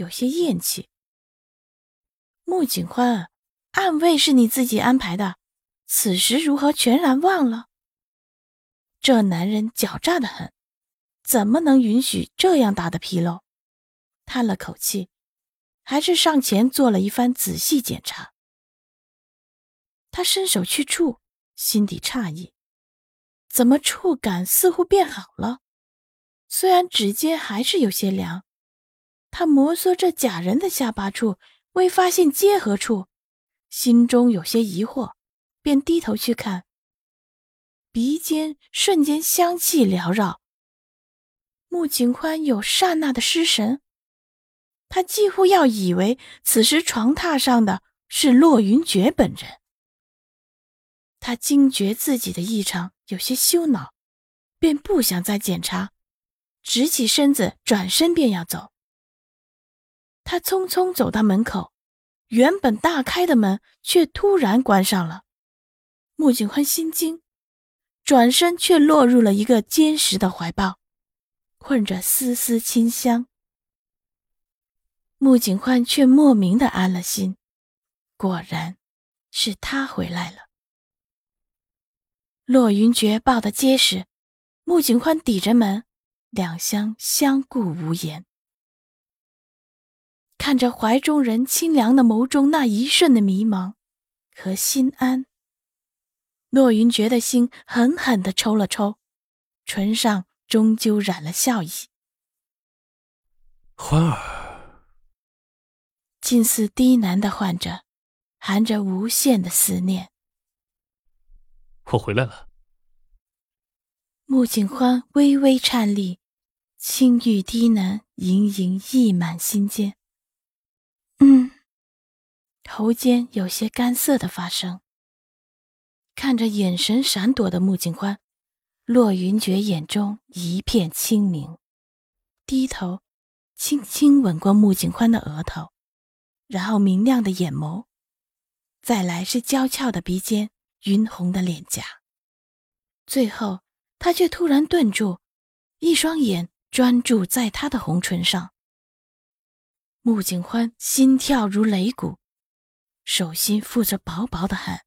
有些厌弃。穆景欢，暗卫是你自己安排的，此时如何全然忘了？这男人狡诈的很，怎么能允许这样大的纰漏？叹了口气，还是上前做了一番仔细检查。他伸手去触，心底诧异，怎么触感似乎变好了？虽然指尖还是有些凉。他摩挲着假人的下巴处，未发现结合处，心中有些疑惑，便低头去看。鼻尖瞬间香气缭绕。穆景宽有刹那的失神，他几乎要以为此时床榻上的是洛云珏本人。他惊觉自己的异常，有些羞恼，便不想再检查，直起身子，转身便要走。他匆匆走到门口，原本大开的门却突然关上了。穆景欢心惊，转身却落入了一个坚实的怀抱，混着丝丝清香。穆景欢却莫名的安了心，果然是他回来了。洛云珏抱得结实，穆景欢抵着门，两相相顾无言。看着怀中人清凉的眸中那一瞬的迷茫和心安，洛云觉的心狠狠地抽了抽，唇上终究染了笑意。欢儿，近似低喃的唤着，含着无限的思念。我回来了。穆景欢微微颤栗，轻语低喃，盈盈溢满心间。嗯，喉间有些干涩的发声。看着眼神闪躲的穆景欢，洛云珏眼中一片清明，低头轻轻吻过穆景欢的额头，然后明亮的眼眸，再来是娇俏的鼻尖、晕红的脸颊，最后他却突然顿住，一双眼专注在他的红唇上。穆景欢心跳如擂鼓，手心覆着薄薄的汗。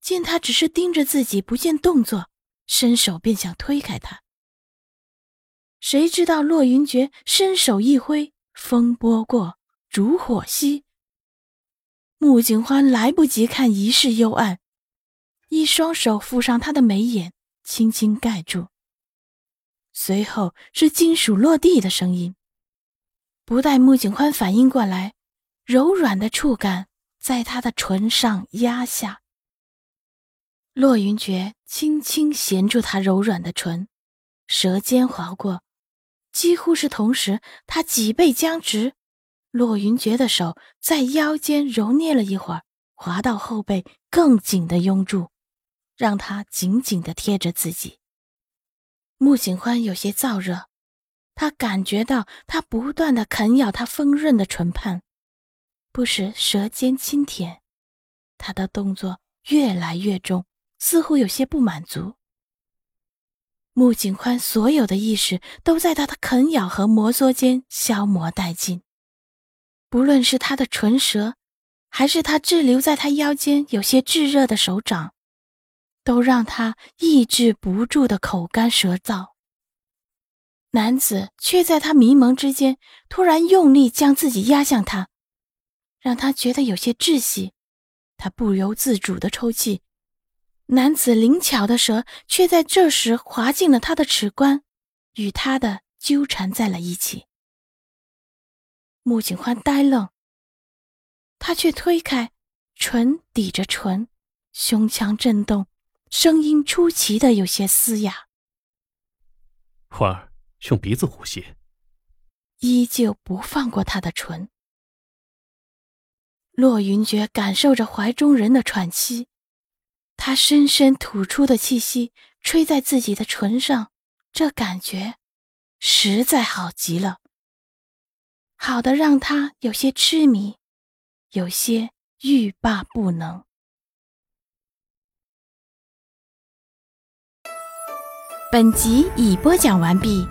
见他只是盯着自己，不见动作，伸手便想推开他。谁知道洛云珏伸手一挥，风波过，烛火熄。穆景欢来不及看一世幽暗，一双手覆上他的眉眼，轻轻盖住。随后是金属落地的声音。不待穆景欢反应过来，柔软的触感在他的唇上压下。洛云珏轻轻衔住他柔软的唇，舌尖划过，几乎是同时，他脊背僵直。洛云珏的手在腰间揉捏了一会儿，滑到后背，更紧的拥住，让他紧紧的贴着自己。穆景欢有些燥热。他感觉到他不断的啃咬他丰润的唇畔，不时舌尖轻舔，他的动作越来越重，似乎有些不满足。穆景宽所有的意识都在他的啃咬和摩挲间消磨殆尽，不论是他的唇舌，还是他滞留在他腰间有些炙热的手掌，都让他抑制不住的口干舌燥。男子却在他迷蒙之间，突然用力将自己压向他，让他觉得有些窒息。他不由自主的抽泣，男子灵巧的舌却在这时滑进了他的齿关，与他的纠缠在了一起。穆景欢呆愣，他却推开，唇抵着唇，胸腔震动，声音出奇的有些嘶哑。花儿。用鼻子呼吸。依旧不放过他的唇。骆云珏感受着怀中人的喘息，他深深吐出的气息吹在自己的唇上，这感觉实在好极了，好的让他有些痴迷，有些欲罢不能。本集已播讲完毕。